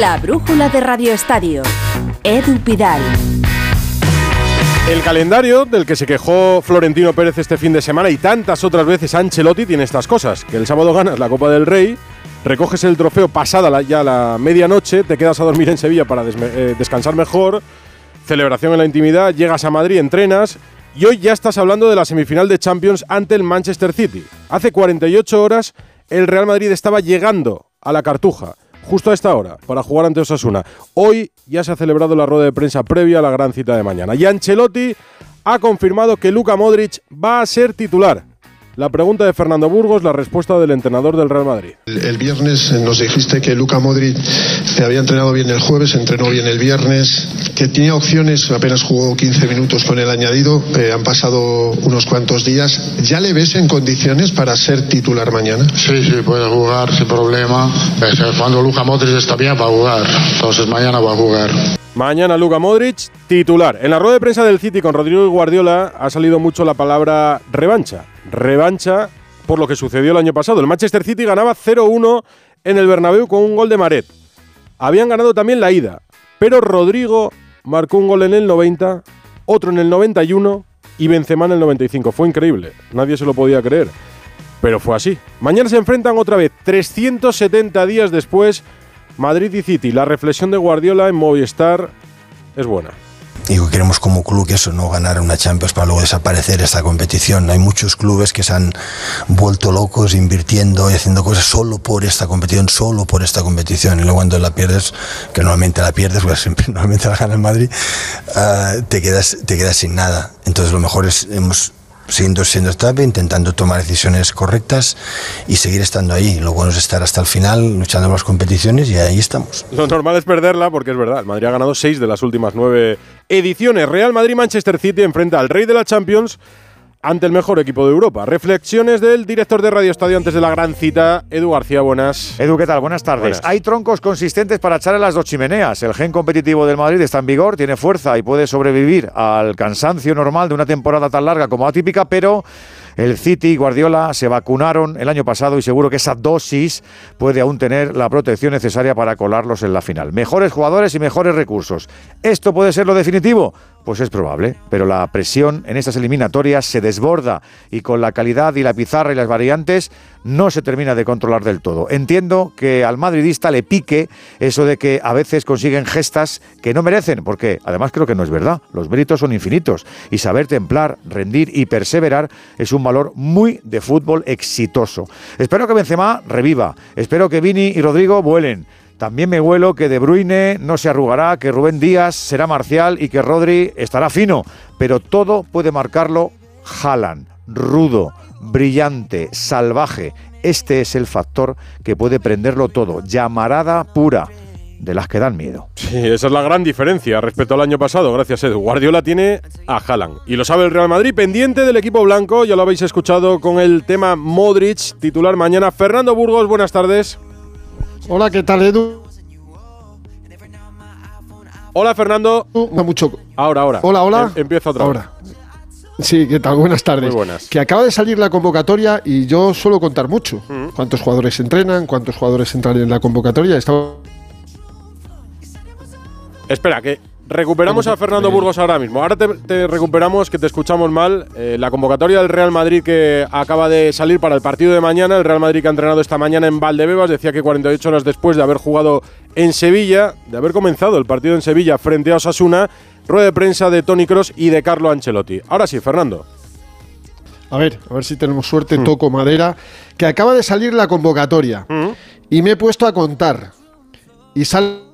La brújula de Radio Estadio. Edu Pidal. El calendario del que se quejó Florentino Pérez este fin de semana y tantas otras veces Ancelotti tiene estas cosas, que el sábado ganas la Copa del Rey, recoges el trofeo pasada ya la medianoche, te quedas a dormir en Sevilla para eh, descansar mejor, celebración en la intimidad, llegas a Madrid, entrenas y hoy ya estás hablando de la semifinal de Champions ante el Manchester City. Hace 48 horas el Real Madrid estaba llegando a la Cartuja justo a esta hora para jugar ante Osasuna. Hoy ya se ha celebrado la rueda de prensa previa a la gran cita de mañana. Y Ancelotti ha confirmado que Luka Modric va a ser titular la pregunta de Fernando Burgos, la respuesta del entrenador del Real Madrid. El, viernes nos dijiste que Luca Modric te había entrenado bien el jueves, entrenó bien el viernes, que tenía opciones, apenas jugó 15 minutos con el añadido, eh, han pasado unos cuantos días. ¿Ya le ves en condiciones para ser titular mañana? Sí, sí, puede jugar sin problema. Cuando Luca Modric está bien va a jugar, entonces mañana va a jugar. Mañana Luka Modric, titular. En la rueda de prensa del City con Rodrigo Guardiola ha salido mucho la palabra revancha. Revancha por lo que sucedió el año pasado. El Manchester City ganaba 0-1 en el Bernabéu con un gol de Maret. Habían ganado también la ida, pero Rodrigo marcó un gol en el 90, otro en el 91 y Benzema en el 95. Fue increíble, nadie se lo podía creer. Pero fue así. Mañana se enfrentan otra vez, 370 días después, Madrid y City, la reflexión de Guardiola en Movistar es buena. Digo, queremos como club que eso, no ganar una Champions para luego desaparecer esta competición. Hay muchos clubes que se han vuelto locos invirtiendo y haciendo cosas solo por esta competición, solo por esta competición. Y luego cuando la pierdes, que normalmente la pierdes, pues siempre normalmente la gana el Madrid, ah, te, quedas, te quedas sin nada. Entonces lo mejor es, hemos siguiendo siendo estable, intentando tomar decisiones correctas y seguir estando ahí. Lo bueno es estar hasta el final, luchando las competiciones y ahí estamos. Lo normal es perderla porque es verdad, Madrid ha ganado seis de las últimas nueve ediciones. Real Madrid-Manchester City enfrenta al rey de la Champions ante el mejor equipo de Europa. Reflexiones del director de Radio Estadio antes de la gran cita, Edu García. Buenas. Edu, ¿qué tal? Buenas tardes. Hay troncos consistentes para echar a las dos chimeneas. El gen competitivo del Madrid está en vigor, tiene fuerza y puede sobrevivir al cansancio normal de una temporada tan larga como atípica, pero el City y Guardiola se vacunaron el año pasado y seguro que esa dosis puede aún tener la protección necesaria para colarlos en la final. Mejores jugadores y mejores recursos. ¿Esto puede ser lo definitivo? Pues es probable, pero la presión en estas eliminatorias se desborda y con la calidad y la pizarra y las variantes no se termina de controlar del todo. Entiendo que al madridista le pique eso de que a veces consiguen gestas que no merecen, porque además creo que no es verdad. Los méritos son infinitos y saber templar, rendir y perseverar es un valor muy de fútbol exitoso. Espero que Benzema reviva, espero que Vini y Rodrigo vuelen. También me huelo que De Bruyne no se arrugará, que Rubén Díaz será marcial y que Rodri estará fino, pero todo puede marcarlo Haaland, rudo, brillante, salvaje. Este es el factor que puede prenderlo todo, llamarada pura de las que dan miedo. Sí, esa es la gran diferencia respecto al año pasado, gracias Edu. Guardiola tiene a Haaland y lo sabe el Real Madrid, pendiente del equipo blanco, ya lo habéis escuchado con el tema Modric, titular mañana. Fernando Burgos, buenas tardes. Hola, ¿qué tal, Edu? Hola, Fernando. No mucho. Ahora, ahora. Hola, hola. Em, empieza otra ahora. Sí, ¿qué tal? Buenas tardes. Muy buenas. Que acaba de salir la convocatoria y yo suelo contar mucho. Mm. ¿Cuántos jugadores entrenan? ¿Cuántos jugadores entran en la convocatoria? Estaba... Espera, que recuperamos a Fernando Burgos ahora mismo. Ahora te, recuperamos, que te escuchamos mal. Eh, la convocatoria del Real Madrid que acaba de salir para el partido de mañana. El Real Madrid que ha entrenado esta mañana en Valdebebas. Decía que 48 horas después de haber jugado en Sevilla, de haber comenzado el partido en Sevilla frente a Osasuna, rueda de prensa de Tony Cross y de Carlo Ancelotti. Ahora sí, Fernando. A ver, a ver si tenemos suerte, toco madera. Que acaba de salir la convocatoria. Y me he puesto a contar. Y sale.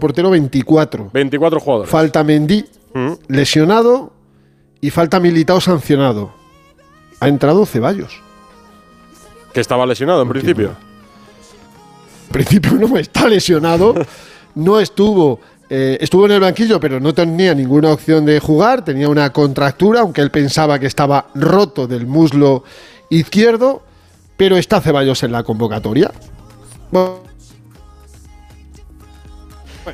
Portero 24. 24 jugadores. Falta Mendy lesionado y falta Militao sancionado. Ha entrado Ceballos. Que estaba lesionado en principio. En principio no está lesionado. no estuvo. eh, estuvo en el banquillo, pero no tenía ninguna opción de jugar. Tenía una contractura, aunque él pensaba que estaba roto del muslo izquierdo. Pero está Ceballos en la convocatoria. Bueno,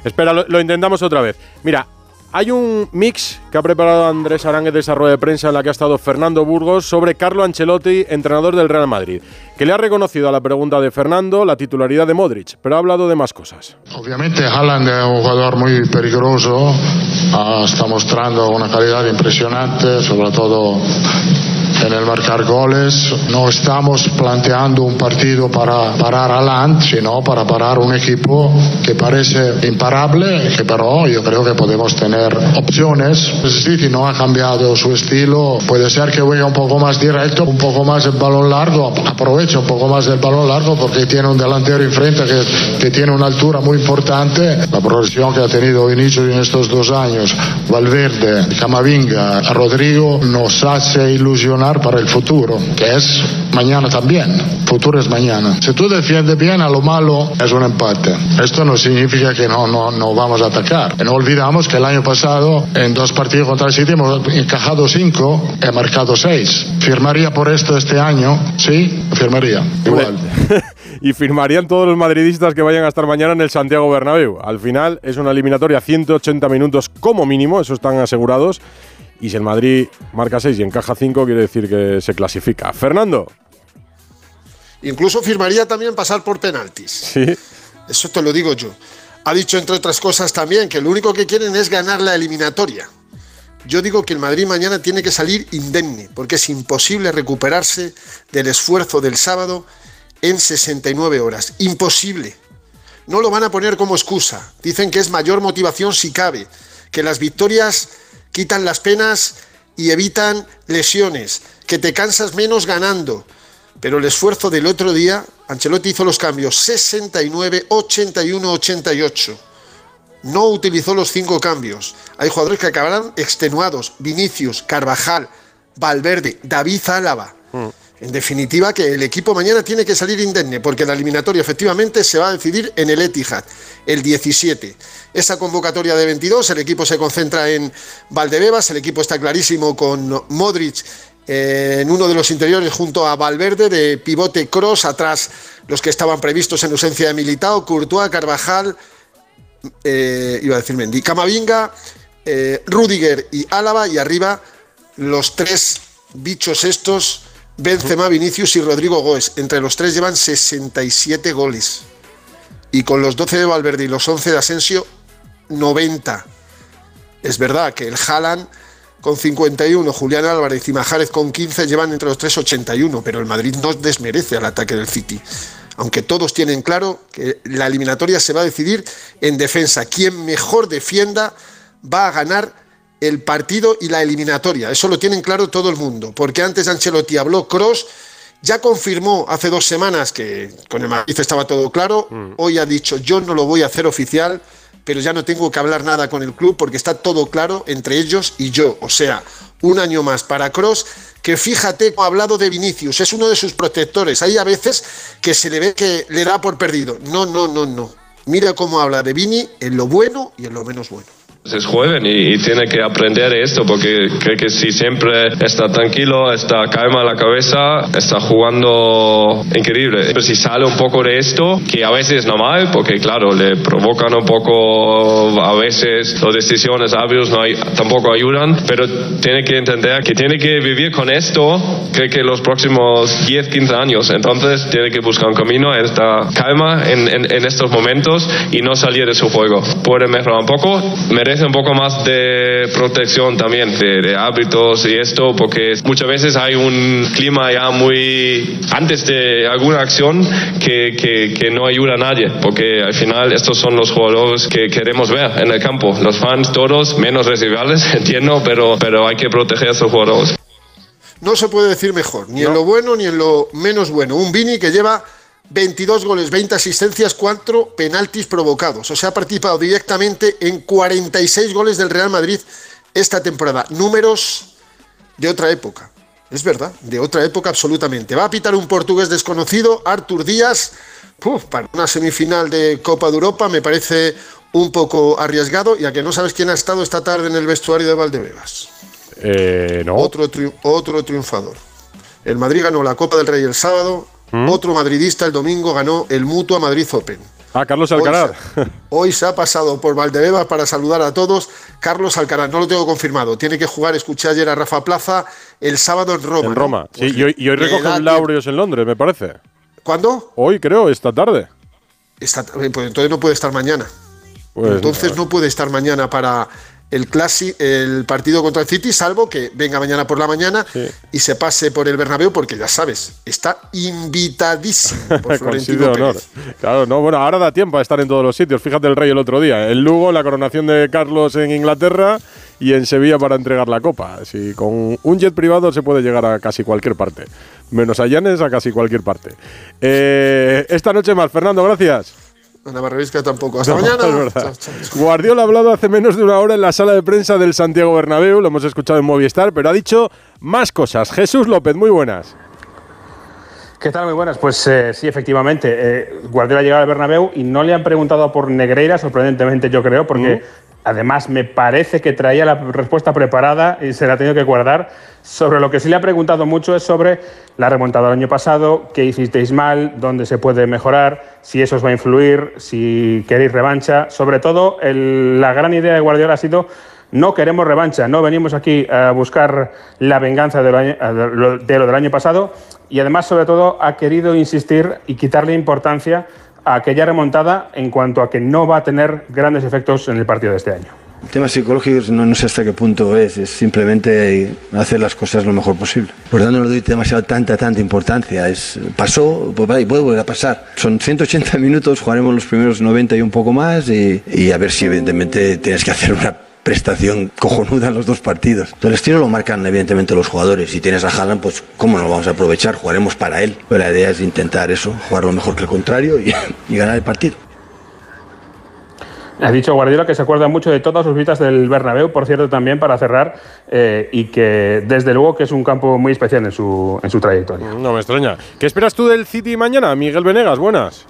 Espera, lo, intentamos otra vez. Mira, hay un mix que ha preparado Andrés Aránguez de esa rueda de prensa en la que ha estado Fernando Burgos sobre Carlo Ancelotti, entrenador del Real Madrid, que le ha reconocido a la pregunta de Fernando la titularidad de Modric, pero ha hablado de más cosas. Obviamente Haaland es un jugador muy peligroso, ah, está mostrando una calidad impresionante, sobre todo en el marcar goles. No estamos planteando un partido para parar a Land, sino para parar un equipo que parece imparable, que pero yo creo que podemos tener opciones. El City no ha cambiado su estilo. Puede ser que vaya un poco más directo, un poco más el balón largo, aprovecha un poco más del balón largo porque tiene un delantero enfrente que, que tiene una altura muy importante. La progresión que ha tenido Vinicius en estos dos años, Valverde, Camavinga, Rodrigo, nos hace ilusionar para el futuro, que es mañana también. Futuro es mañana. Si tú defiendes bien, a lo malo es un empate. Esto no significa que no, no, no vamos a atacar. No olvidamos que el año pasado, en dos partidos contra el City, hemos encajado cinco, he marcado seis. ¿Firmaría por esto este año? Sí, firmaría. Igual. y firmarían todos los madridistas que vayan a estar mañana en el Santiago Bernabéu. Al final es una eliminatoria 180 minutos como mínimo, eso están asegurados. Y si el Madrid marca 6 y encaja 5, quiere decir que se clasifica. Fernando. Incluso firmaría también pasar por penaltis. Sí. Eso te lo digo yo. Ha dicho, entre otras cosas, también que lo único que quieren es ganar la eliminatoria. Yo digo que el Madrid mañana tiene que salir indemne, porque es imposible recuperarse del esfuerzo del sábado en 69 horas. Imposible. No lo van a poner como excusa. Dicen que es mayor motivación si cabe, que las victorias quitan las penas y evitan lesiones, que te cansas menos ganando. Pero el esfuerzo del otro día, Ancelotti hizo los cambios 69, 81, 88. No utilizó los cinco cambios. Hay jugadores que acabarán extenuados. Vinicius, Carvajal, Valverde, David Álava. En definitiva, que el equipo mañana tiene que salir indemne, porque la eliminatoria efectivamente se va a decidir en el Etihad, el 17. Esa convocatoria de 22, el equipo se concentra en Valdebebas, el equipo está clarísimo con Modric en uno de los interiores junto a Valverde, de pivote cross, atrás los que estaban previstos en ausencia de Militao, Courtois, Carvajal, eh, iba a decir Mendy, Camavinga, eh, Rudiger y Álava, y arriba los tres bichos estos Benzema, Vinicius y Rodrigo Goes. Entre los tres llevan 67 goles. Y con los 12 de Valverde y los 11 de Asensio, 90. Es verdad que el Haaland con 51, Julián Álvarez y Majares con 15 llevan entre los tres 81, pero el Madrid no desmerece al ataque del City. Aunque todos tienen claro que la eliminatoria se va a decidir en defensa. Quien mejor defienda va a ganar el partido y la eliminatoria. Eso lo tienen claro todo el mundo, porque antes Ancelotti habló Cross, ya confirmó hace dos semanas que con el Madrid estaba todo claro, mm. hoy ha dicho yo no lo voy a hacer oficial, pero ya no tengo que hablar nada con el club porque está todo claro entre ellos y yo, o sea, un año más para Cross, que fíjate, ha hablado de Vinicius, es uno de sus protectores, hay a veces que se le ve que le da por perdido, no, no, no, no, mira cómo habla de Vini en lo bueno y en lo menos bueno. Es joven y, tiene que aprender esto porque creo que si siempre está tranquilo, está calma la cabeza, está jugando increíble. Pero si sale un poco de esto, que a veces es normal porque claro, le provocan un poco, a veces las decisiones hábiles no hay, tampoco ayudan, pero tiene que entender que tiene que vivir con esto, creo que los próximos 10, 15 años. Entonces tiene que buscar un camino, esta calma en, en, estos momentos y no salir de su juego. Puede mejorar un poco, merece un poco más de protección también, de, hábitos y esto, porque muchas veces hay un clima ya muy antes de alguna acción que, que, no ayuda a nadie, porque al final estos son los jugadores que queremos ver en el campo. Los fans todos, menos rivales, entiendo, pero, pero hay que proteger a esos jugadores. No se puede decir mejor, ni en lo bueno ni en lo menos bueno. Un Vini que lleva 22 goles, 20 asistencias, 4 penaltis provocados. O sea, ha participado directamente en 46 goles del Real Madrid esta temporada. Números de otra época. Es verdad, de otra época absolutamente. Va a pitar un portugués desconocido, Artur Díaz. para una semifinal de Copa de Europa me parece un poco arriesgado, ya que no sabes quién ha estado esta tarde en el vestuario de Valdebebas. Eh, no. Otro, otro triunfador. El Madrid ganó la Copa del Rey el sábado, ¿Mm? Otro madridista el domingo ganó el Mutua Madrid Open. Ah, Carlos Alcaraz. Hoy, hoy, se ha pasado por Valdebebas para saludar a todos. Carlos Alcaraz, no lo tengo confirmado. Tiene que jugar, escuché ayer a Rafa Plaza, el sábado en Roma. En Roma, sí. Y hoy, y hoy recoge un Laureos en Londres, me parece. ¿Cuándo? Hoy, creo, esta tarde. Esta, pues entonces no puede estar mañana. Pues, entonces no puede estar mañana para el, el partido contra el City, salvo que venga mañana por la mañana y se pase por el Bernabéu, porque ya sabes, está invitadísimo por Florentino honor. Claro, no, bueno, ahora da tiempo a estar en todos los sitios. Fíjate el rey el otro día, el Lugo, la coronación de Carlos en Inglaterra y en Sevilla para entregar la copa. Si con un jet privado se puede llegar a casi cualquier parte, menos a Llanes a casi cualquier parte. Eh, esta noche más, Fernando, gracias. Ana Barrevisca tampoco. Hasta mañana. Guardiola ha hablado hace menos de una hora en la sala de prensa del Santiago Bernabéu, lo hemos escuchado en Movistar, pero ha dicho más cosas. Jesús López, muy buenas. ¿Qué tal? Muy buenas. Pues eh, sí, efectivamente. Eh, Guardiola ha llegado al Bernabéu y no le han preguntado por Negreira, sorprendentemente yo creo, porque mm. Además me parece que traía la respuesta preparada y se la ha tenido que guardar. Sobre lo que sí le ha preguntado mucho es sobre la remontada del año pasado, qué hicisteis mal, dónde se puede mejorar, si eso os va a influir, si queréis revancha. Sobre todo, la gran idea de Guardiola ha sido no queremos revancha, no venimos aquí a buscar la venganza de lo, de lo del año pasado y además, sobre todo, ha querido insistir y quitarle importancia aquella remontada en cuanto a que no va a tener grandes efectos en el partido de este año. Temas psicológicos no, no, sé hasta qué punto es, es simplemente hacer las cosas lo mejor posible. Por tanto, no le doy demasiado tanta, tanta importancia. Es, pasó pues, y puede volver a pasar. Son 180 minutos, jugaremos los primeros 90 y un poco más y, y a ver si evidentemente tienes que hacer una prestación cojonuda en los dos partidos. El estilo lo marcan evidentemente los jugadores. Si tienes a Haaland, pues cómo no lo vamos a aprovechar, jugaremos para él. Pero la idea es intentar eso, jugar lo mejor que el contrario y, y ganar el partido. Ha dicho Guardiola que se acuerda mucho de todas sus visitas del Bernabéu, por cierto, también para cerrar, eh, y que desde luego que es un campo muy especial en su, en su trayectoria. No me extraña. ¿Qué esperas tú del City mañana? Miguel Venegas, buenas.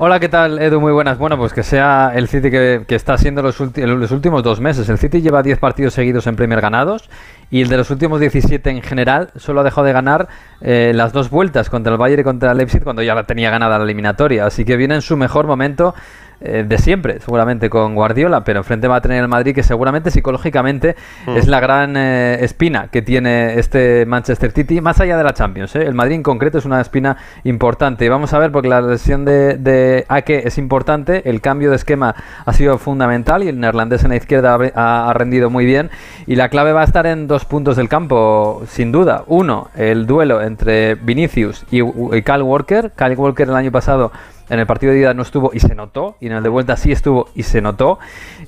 Hola, ¿qué tal, Edu? Muy buenas. Bueno, pues que sea el City que, está siendo los, los, últimos dos meses. El City lleva 10 partidos seguidos en Premier ganados y el de los últimos 17 en general solo ha dejado de ganar eh, las dos vueltas contra el Bayern y contra el Leipzig cuando ya la tenía ganada la eliminatoria. Así que viene en su mejor momento eh, de siempre, seguramente con Guardiola, pero enfrente va a tener el Madrid que seguramente psicológicamente mm. es la gran eh, espina que tiene este Manchester City, más allá de la Champions. ¿eh? El Madrid en concreto es una espina importante. Vamos a ver, porque la lesión de, de Ake es importante, el cambio de esquema ha sido fundamental y el neerlandés en la izquierda ha, rendido muy bien. Y la clave va a estar en dos puntos del campo, sin duda. Uno, el duelo entre Vinicius y, y Kyle Walker. Kyle Walker el año pasado en el partido de ida no estuvo y se notó, y en el de vuelta sí estuvo y se notó.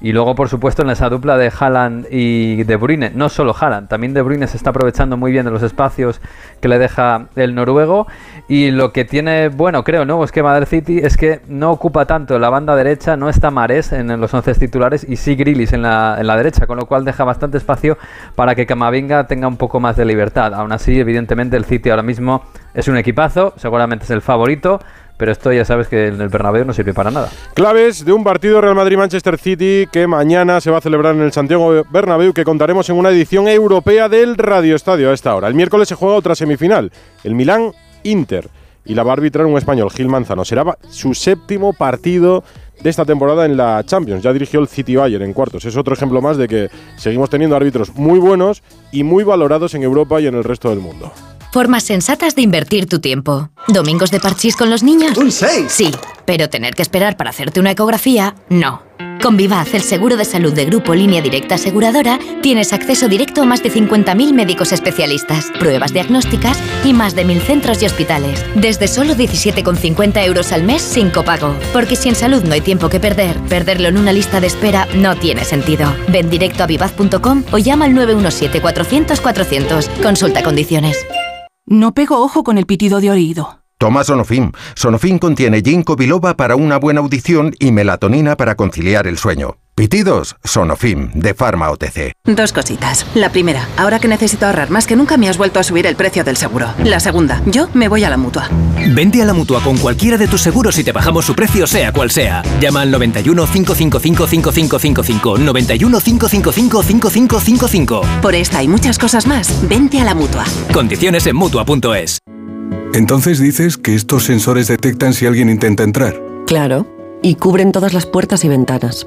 Y luego, por supuesto, en esa dupla de Haaland y De Bruyne, no solo Haaland, también De Bruyne se está aprovechando muy bien de los espacios que le deja el noruego. Y lo que tiene, bueno, creo, nuevo esquema del City es que no ocupa tanto la banda derecha, no está Mares en los 11 titulares y sí Grilis en la, en la derecha, con lo cual deja bastante espacio para que Camavinga tenga un poco más de libertad. Aún así, evidentemente, el City ahora mismo es un equipazo, seguramente es el favorito pero esto ya sabes que en el Bernabéu no sirve para nada. Claves de un partido Real Madrid-Manchester City que mañana se va a celebrar en el Santiago Bernabéu que contaremos en una edición europea del Radio Estadio a esta hora. El miércoles se juega otra semifinal, el Milán-Inter, y la va a arbitrar un español, Gil Manzano. Será su séptimo partido de esta temporada en la Champions. Ya dirigió el City Bayern en cuartos. Es otro ejemplo más de que seguimos teniendo árbitros muy buenos y muy valorados en Europa y en el resto del mundo. Formas sensatas de invertir tu tiempo. ¿Domingos de parchís con los niños? ¡Un 6! Sí, pero tener que esperar para hacerte una ecografía, no. Con Vivaz, el seguro de salud de Grupo Línea Directa Aseguradora, tienes acceso directo a más de 50.000 médicos especialistas, pruebas diagnósticas y más de 1.000 centros y hospitales. Desde solo 17,50 euros al mes sin copago. Porque si en salud no hay tiempo que perder, perderlo en una lista de espera no tiene sentido. Ven directo a vivaz.com o llama al 917-400-400. Consulta condiciones. No pego ojo con el pitido de oído. Toma Sonofim. Sonofim contiene ginkgo biloba para una buena audición y melatonina para conciliar el sueño. Pitidos, Sonofim, de Pharma OTC. Dos cositas. La primera, ahora que necesito ahorrar más que nunca me has vuelto a subir el precio del seguro. La segunda, yo me voy a la mutua. Vente a la mutua con cualquiera de tus seguros y te bajamos su precio, sea cual sea. Llama al 91 555 5555. 91 555 5555. Por esta y muchas cosas más, vente a la mutua. Condiciones en mutua.es. Entonces dices que estos sensores detectan si alguien intenta entrar. Claro. y cubren todas las puertas y ventanas.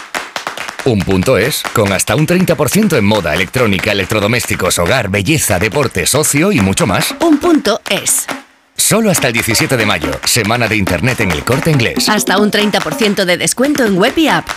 Un punto es, con hasta un 30% en moda, electrónica, electrodomésticos, hogar, belleza, deportes, ocio y mucho más. Un punto es. Solo hasta el 17 de mayo, semana de Internet en el corte inglés. Hasta un 30% de descuento en web y app.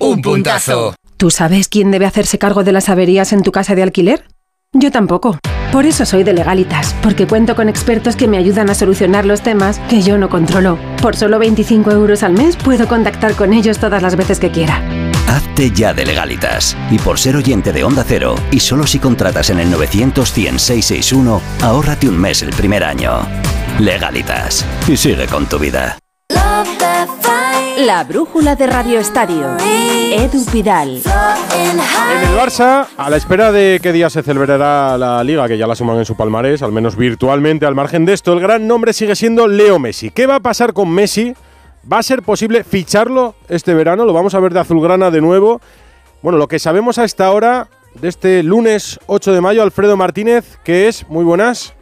Un puntazo. ¿Tú sabes quién debe hacerse cargo de las averías en tu casa de alquiler? Yo tampoco. Por eso soy de Legalitas, porque cuento con expertos que me ayudan a solucionar los temas que yo no controlo. Por solo 25 euros al mes puedo contactar con ellos todas las veces que quiera. Hazte ya de legalitas. Y por ser oyente de Onda Cero, y solo si contratas en el 900 100 661, ahórrate un mes el primer año. Legalitas. Y sigue con tu vida. La brújula de Radio Estadio. Edu Pidal. En el Barça, a la espera de qué día se celebrará la liga, que ya la suman en su palmarés, al menos virtualmente, al margen de esto, el gran nombre sigue siendo Leo Messi. ¿Qué va a pasar con Messi? ¿Va a ser posible ficharlo este verano? Lo vamos a ver de azulgrana de nuevo. Bueno, lo que sabemos a esta hora de este lunes 8 de mayo, Alfredo Martínez, que es, muy buenas.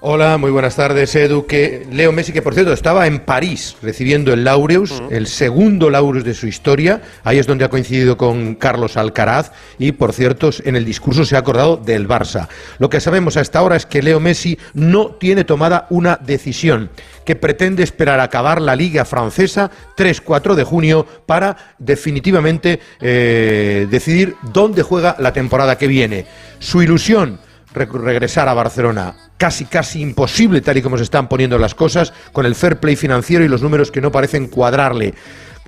Hola, muy buenas tardes, Edu. Que Leo Messi, que por cierto estaba en París recibiendo el Laureus, el segundo Laureus de su historia. Ahí es donde ha coincidido con Carlos Alcaraz y, por cierto, en el discurso se ha acordado del Barça. Lo que sabemos hasta ahora es que Leo Messi no tiene tomada una decisión, que pretende esperar a acabar la Liga Francesa 3-4 de junio para definitivamente eh, decidir dónde juega la temporada que viene. Su ilusión regresar a Barcelona. Casi, casi imposible, tal y como se están poniendo las cosas, con el fair play financiero y los números que no parecen cuadrarle.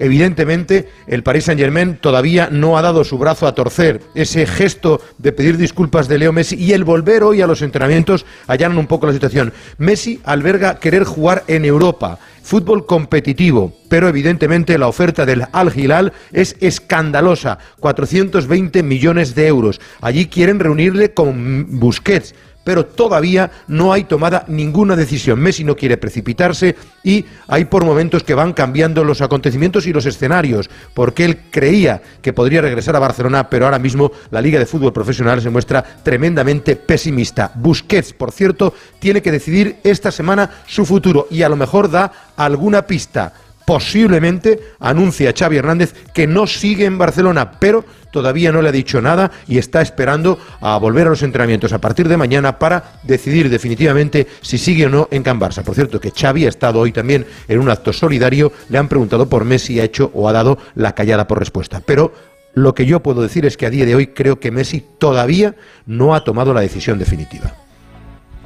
Evidentemente, el Paris Saint-Germain todavía no ha dado su brazo a torcer. Ese gesto de pedir disculpas de Leo Messi y el volver hoy a los entrenamientos allanan un poco la situación. Messi alberga querer jugar en Europa, fútbol competitivo, pero evidentemente la oferta del Al Hilal es escandalosa, 420 millones de euros. Allí quieren reunirle con Busquets pero todavía no hay tomada ninguna decisión. Messi no quiere precipitarse y hay por momentos que van cambiando los acontecimientos y los escenarios, porque él creía que podría regresar a Barcelona, pero ahora mismo la Liga de Fútbol Profesional se muestra tremendamente pesimista. Busquets, por cierto, tiene que decidir esta semana su futuro y a lo mejor da alguna pista posiblemente anuncia Xavi Hernández que no sigue en Barcelona, pero todavía no le ha dicho nada y está esperando a volver a los entrenamientos a partir de mañana para decidir definitivamente si sigue o no en Can Barça. Por cierto, que Xavi ha estado hoy también en un acto solidario, le han preguntado por Messi, ha hecho o ha dado la callada por respuesta. Pero lo que yo puedo decir es que a día de hoy creo que Messi todavía no ha tomado la decisión definitiva.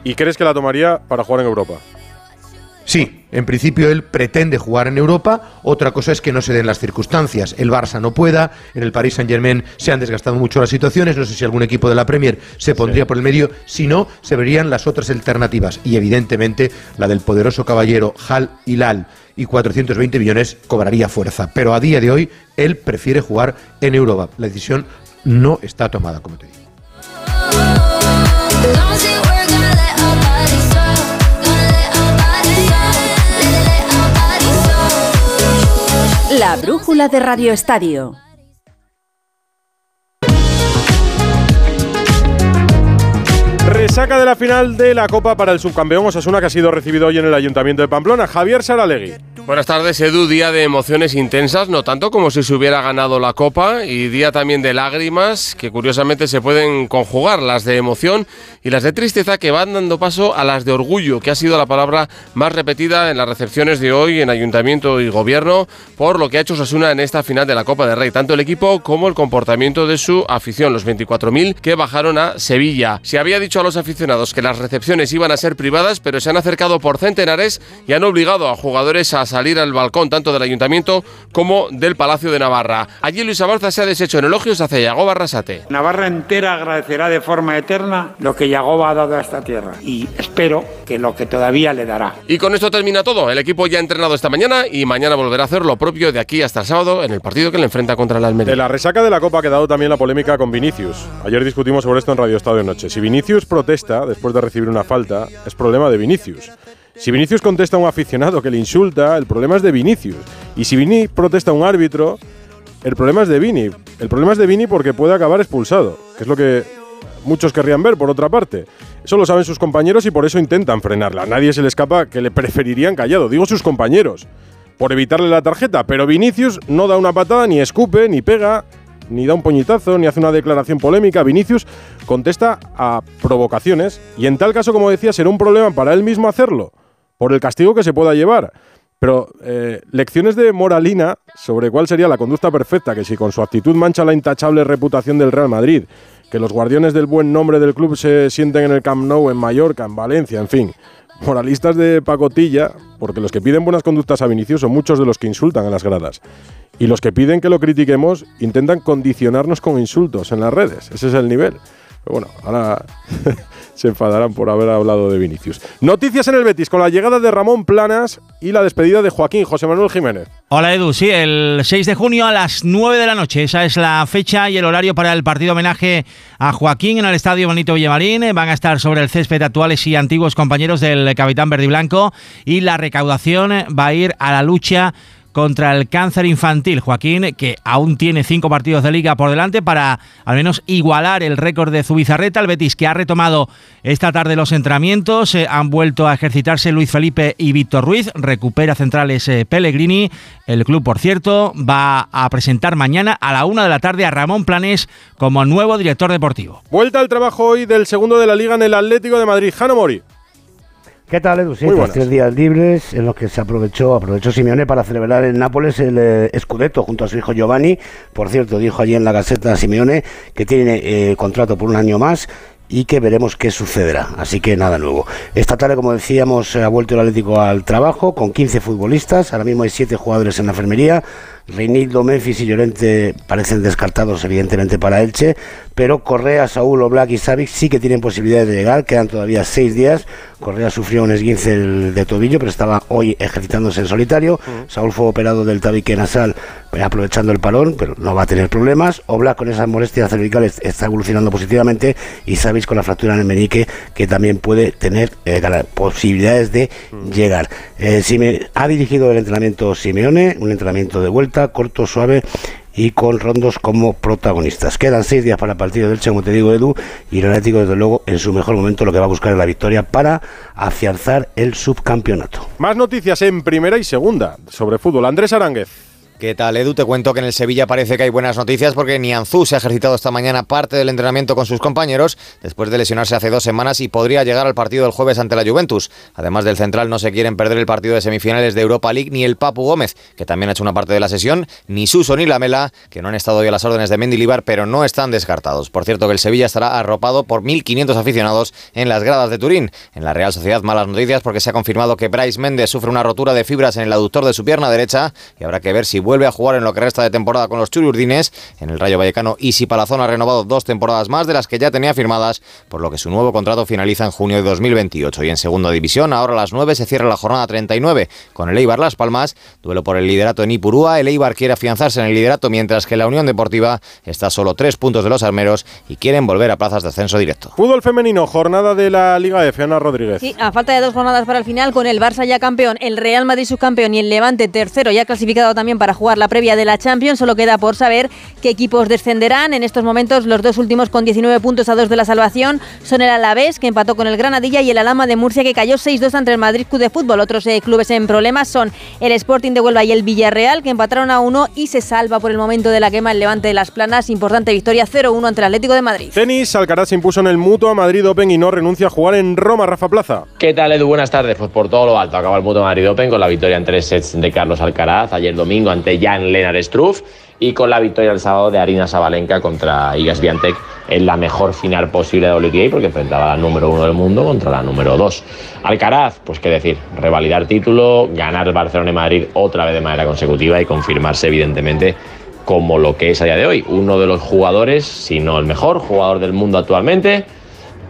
¿Y crees que la tomaría para jugar en Europa? Sí, en principio él pretende jugar en Europa, otra cosa es que no se den las circunstancias. El Barça no pueda, en el Paris Saint-Germain se han desgastado mucho las situaciones, no sé si algún equipo de la Premier se pondría por el medio, si no, se verían las otras alternativas. Y evidentemente la del poderoso caballero Hal Hilal. Y 420 millones cobraría fuerza, pero a día de hoy él prefiere jugar en Europa. La decisión no está tomada, como te digo. La brújula de Radio Estadio. Resaca de la final de la Copa para el subcampeón Osasuna que ha sido recibido hoy en el Ayuntamiento de Pamplona. Javier Saralegui. Buenas tardes, Edu. Día de emociones intensas, no tanto como si se hubiera ganado la Copa, y día también de lágrimas, que curiosamente se pueden conjugar, las de emoción y las de tristeza, que van dando paso a las de orgullo, que ha sido la palabra más repetida en las recepciones de hoy en Ayuntamiento y Gobierno, por lo que ha hecho Osasuna en esta final de la Copa de Rey, tanto el equipo como el comportamiento de su afición, los 24.000 que bajaron a Sevilla. Se había dicho a los aficionados que las recepciones iban a ser privadas, pero se han acercado por centenares y han obligado a jugadores a salir al balcón tanto del Ayuntamiento como del Palacio de Navarra. Allí Luis Abarza se ha deshecho en elogios hacia Yagoba Arrasate. Navarra entera agradecerá de forma eterna lo que Yagoba ha dado a esta tierra y espero que lo que todavía le dará. Y con esto termina todo. El equipo ya ha entrenado esta mañana y mañana volverá a hacer lo propio de aquí hasta el sábado en el partido que le enfrenta contra el Almería. De la resaca de la Copa ha quedado también la polémica con Vinicius. Ayer discutimos sobre esto en Radio Estadio Noche. Si Vinicius protesta después de recibir una falta, es problema de Vinicius. Si Vinicius contesta a un aficionado que le insulta, el problema es de Vinicius. Y si Vini protesta a un árbitro, el problema es de Vini. El problema es de Vini porque puede acabar expulsado, que es lo que muchos querrían ver, por otra parte. Eso lo saben sus compañeros y por eso intentan frenarla. Nadie se le escapa que le preferirían callado, digo sus compañeros, por evitarle la tarjeta. Pero Vinicius no da una patada, ni escupe, ni pega, ni da un puñetazo, ni hace una declaración polémica. Vinicius contesta a provocaciones y en tal caso, como decía, será un problema para él mismo hacerlo, por el castigo que se pueda llevar. Pero eh, lecciones de moralina sobre cuál sería la conducta perfecta, que si con su actitud mancha la intachable reputación del Real Madrid, que los guardianes del buen nombre del club se sienten en el Camp Nou, en Mallorca, en Valencia, en fin. Moralistas de pacotilla, porque los que piden buenas conductas a Vinicius son muchos de los que insultan en las gradas. Y los que piden que lo critiquemos intentan condicionarnos con insultos en las redes. Ese es el nivel. Pero bueno, ahora se enfadarán por haber hablado de Vinicius. Noticias en el Betis con la llegada de Ramón Planas y la despedida de Joaquín José Manuel Jiménez. Hola Edu, sí, el 6 de junio a las 9 de la noche. Esa es la fecha y el horario para el partido homenaje a Joaquín en el Estadio Bonito Villamarín. Van a estar sobre el césped actuales y antiguos compañeros del capitán verde y blanco y la recaudación va a ir a la lucha contra el cáncer infantil. Joaquín, que aún tiene cinco partidos de liga por delante para al menos igualar el récord de Zubizarreta. El Betis, que ha retomado esta tarde los entrenamientos, eh, han vuelto a ejercitarse Luis Felipe y Víctor Ruiz. Recupera centrales eh, Pellegrini. El club, por cierto, va a presentar mañana a la una de la tarde a Ramón Planes como nuevo director deportivo. Vuelta al trabajo hoy del segundo de la liga en el Atlético de Madrid. Jano Mori. ¿Qué tal, Edu? Sí, tres días libres en los que se aprovechó, aprovechó Simeone para celebrar en Nápoles el eh, Scudetto junto a su hijo Giovanni. Por cierto, dijo allí en la Gaceta Simeone que tiene eh, contrato por un año más y que veremos qué sucederá. Así que nada nuevo. Esta tarde, como decíamos, ha vuelto el Atlético al trabajo con 15 futbolistas. Ahora mismo hay 7 jugadores en la enfermería. Reinildo, Memphis y Llorente parecen descartados, evidentemente, para Elche. Pero Correa, Saúl, Oblak y Savic sí que tienen posibilidades de llegar. Quedan todavía 6 días. Correa sufrió un esguince de tobillo, pero estaba hoy ejercitándose en solitario. Saúl fue operado del tabique nasal, aprovechando el parón, pero no va a tener problemas. Oblak con esas molestias cervicales está evolucionando positivamente y Savic con la fractura en el meñique que también puede tener eh, posibilidades de llegar. Eh, Sime- ha dirigido el entrenamiento Simeone, un entrenamiento de vuelta, corto, suave y con rondos como protagonistas. Quedan seis días para el partido del Che, como te digo, Edu, y el Atlético, desde luego, en su mejor momento, lo que va a buscar es la victoria para afianzar el subcampeonato. Más noticias en primera y segunda sobre fútbol. Andrés Aránguez. ¿Qué tal, Edu? Te cuento que en el Sevilla parece que hay buenas noticias porque Nianzú se ha ejercitado esta mañana parte del entrenamiento con sus compañeros después de lesionarse hace dos semanas y podría llegar al partido del jueves ante la Juventus. Además del central, no se quieren perder el partido de semifinales de Europa League ni el Papu Gómez, que también ha hecho una parte de la sesión, ni Suso ni Lamela, que no han estado hoy a las órdenes de Mendilibar, pero no están descartados. Por cierto, que el Sevilla estará arropado por 1.500 aficionados en las gradas de Turín. En la Real Sociedad, malas noticias porque se ha confirmado que Bryce Méndez sufre una rotura de fibras en el aductor de su pierna derecha y habrá que ver si vuelve a jugar en lo que resta de temporada con los chururdines. En el Rayo Vallecano, Isi Palazón ha renovado dos temporadas más de las que ya tenía firmadas, por lo que su nuevo contrato finaliza en junio de 2028. Y en segunda división, ahora a las 9 se cierra la jornada 39 con el Eibar Las Palmas, duelo por el liderato en Ipurúa. El Eibar quiere afianzarse en el liderato mientras que la Unión Deportiva está a solo tres puntos de los armeros y quieren volver a plazas de ascenso directo. Fútbol femenino, jornada de la Liga F. Ana Rodríguez. Sí, a falta de dos jornadas para el final, con el Barça ya campeón, el Real Madrid subcampeón y el Levante tercero ya clasificado también para jugar la previa de la Champions, solo queda por saber qué equipos descenderán. En estos momentos los dos últimos con 19 puntos a dos de la salvación son el Alavés, que empató con el Granadilla, y el Alama de Murcia, que cayó 6-2 ante el Madrid Club de Fútbol. Otros eh, clubes en problemas son el Sporting de Huelva y el Villarreal, que empataron a uno y se salva por el momento de la quema el Levante de las Planas. Importante victoria 0-1 ante el Atlético de Madrid. Tenis, Alcaraz se impuso en el Mutua Madrid Open y no renuncia a jugar en Roma, Rafa Plaza. ¿Qué tal, Edu? Buenas tardes. Pues por todo lo alto acaba el Mutua Madrid Open con la victoria en tres sets de Carlos Alcaraz ayer domingo ante ante Jan Lennart Struff y con la victoria el sábado de Arina Sabalenka contra Igas Viantec en la mejor final posible de WTA porque enfrentaba a la número uno del mundo contra la número dos. Alcaraz, pues qué decir, revalidar título, ganar Barcelona y Madrid otra vez de manera consecutiva y confirmarse evidentemente como lo que es a día de hoy, uno de los jugadores, si no el mejor jugador del mundo actualmente.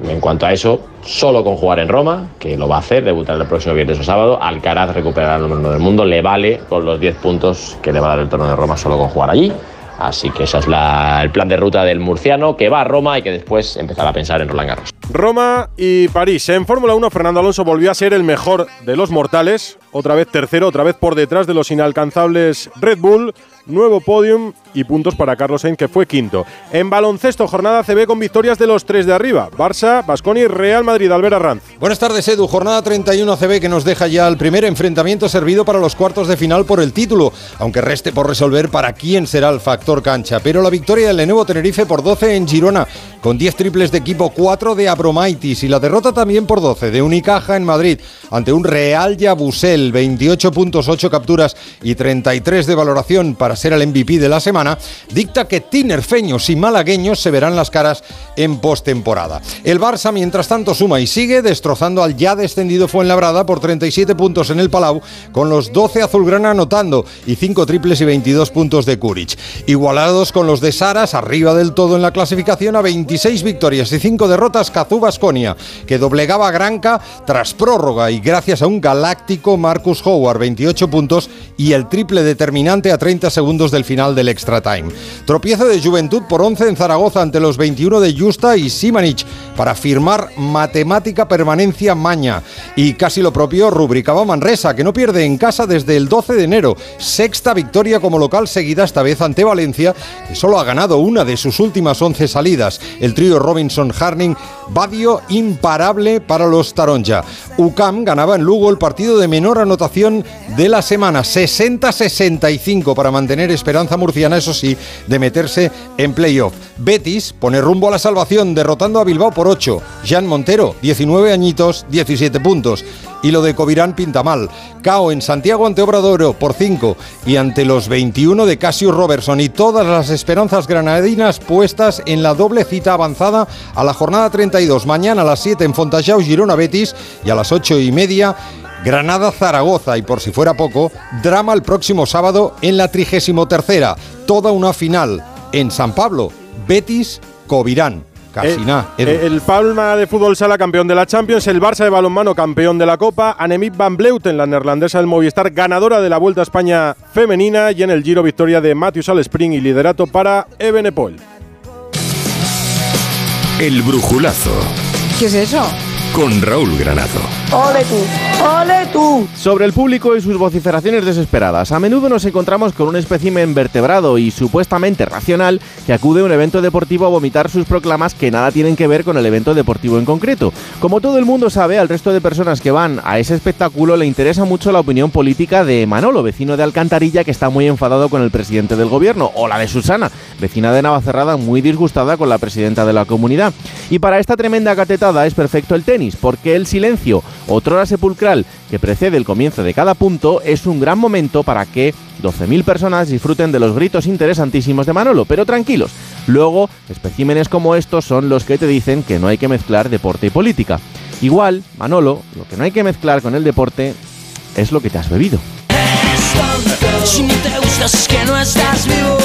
En cuanto a eso, solo con jugar en Roma, que lo va a hacer, debutar el próximo viernes o sábado, Alcaraz recuperará el número uno del mundo, le vale con los 10 puntos que le va a dar el torneo de Roma solo con jugar allí. Así que ese es la- el plan de ruta del murciano, que va a Roma y que después empezará a pensar en Roland Garros. Roma y París. En Fórmula 1, Fernando Alonso volvió a ser el mejor de los mortales. Otra vez tercero, otra vez por detrás de los inalcanzables Red Bull. Nuevo podium y puntos para Carlos Sainz, que fue quinto. En baloncesto, jornada CB con victorias de los tres de arriba. Barça, Basconi y Real Madrid. Albert Arranz. Buenas tardes, Edu. Jornada 31 ACB que nos deja ya el primer enfrentamiento servido para los cuartos de final por el título, aunque reste por resolver para quién será el factor cancha. Pero la victoria del Lenovo Tenerife por 12 en Girona, con 10 triples de equipo, 4 de Abromaitis y la derrota también por 12 de Unicaja en Madrid ante un Real Yabusel, 28 puntos, 8 capturas y 33 de valoración para ser el MVP de la semana, dicta que tinerfeños y malagueños se verán las caras en postemporada. El Barça, mientras tanto, suma y sigue destrozando al ya descendido Fuenlabrada por 37 puntos en el Palau, con los 12 azulgrana anotando y 5 triples y 22 puntos de Kuric. Igualados con los de Saras, arriba del todo en la clasificación, a 26 victorias y 5 derrotas Cazú Basconia, que doblegaba a Granca tras prórroga y gracias a un galáctico Marcus Howard, 28 puntos y el triple determinante a 30 segundos del final del extra time. Tropiezo de Juventud por 11 en Zaragoza ante los 21 de Justa y Simanich para firmar matemática permanencia maña. Y casi lo propio rubricaba Manresa, que no pierde en casa desde el 12 de enero. Sexta victoria como local seguida esta vez ante Valencia, que solo ha ganado una de sus últimas 11 salidas. El trío Robinson-Harning, Badio imparable para los Taronja. UCAM ganaba en Lugo el partido de menor anotación de la semana, 60-65 para mantener esperanza murciana, eso sí, de meterse en playoff. Betis pone rumbo a la salvación derrotando a Bilbao por 8. Jan Montero, 19 añitos, 17 puntos. Y lo de Covirán pinta mal. Cao en Santiago ante Obradoro por 5 y ante los 21 de Cassius Robertson y todas las esperanzas granadinas puestas en la doble cita avanzada a la jornada 32. Mañana a las 7 en Fontajau, Girona Betis y a las 8 y media Granada Zaragoza y por si fuera poco, drama el próximo sábado en la 33 Toda una final en San Pablo, Betis Covirán. Casi Eh, nada. Eh, El Palma de fútbol sala campeón de la Champions, el Barça de balonmano campeón de la Copa, Annemiek van Vleuten, la neerlandesa del Movistar, ganadora de la Vuelta a España femenina y en el Giro victoria de Matthews al sprint y liderato para Ebenepol. El brujulazo ¿Qué es eso? Con Raúl Granado. ¡Ole tú! ¡Ole tú! Sobre el público y sus vociferaciones desesperadas, a menudo nos encontramos con un espécimen vertebrado y supuestamente racional que acude a un evento deportivo a vomitar sus proclamas que nada tienen que ver con el evento deportivo en concreto. Como todo el mundo sabe, al resto de personas que van a ese espectáculo le interesa mucho la opinión política de Manolo, vecino de Alcantarilla que está muy enfadado con el presidente del gobierno, o la de Susana, vecina de Navacerrada muy disgustada con la presidenta de la comunidad. Y para esta tremenda catetada es perfecto el tenis, porque el silencio, otrora sepulcral, que precede el comienzo de cada punto, es un gran momento para que 12.000 personas disfruten de los gritos interesantísimos de Manolo, pero tranquilos. Luego, especímenes como estos son los que te dicen que no hay que mezclar deporte y política. Igual, Manolo, lo que no hay que mezclar con el deporte es lo que te has bebido. Si no te gustas es que no estás vivo.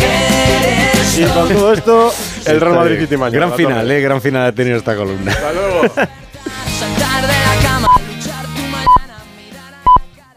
Eres Y con todo esto, el Real Madrid. Gran final, eh, gran final ha tenido esta columna. Hasta luego.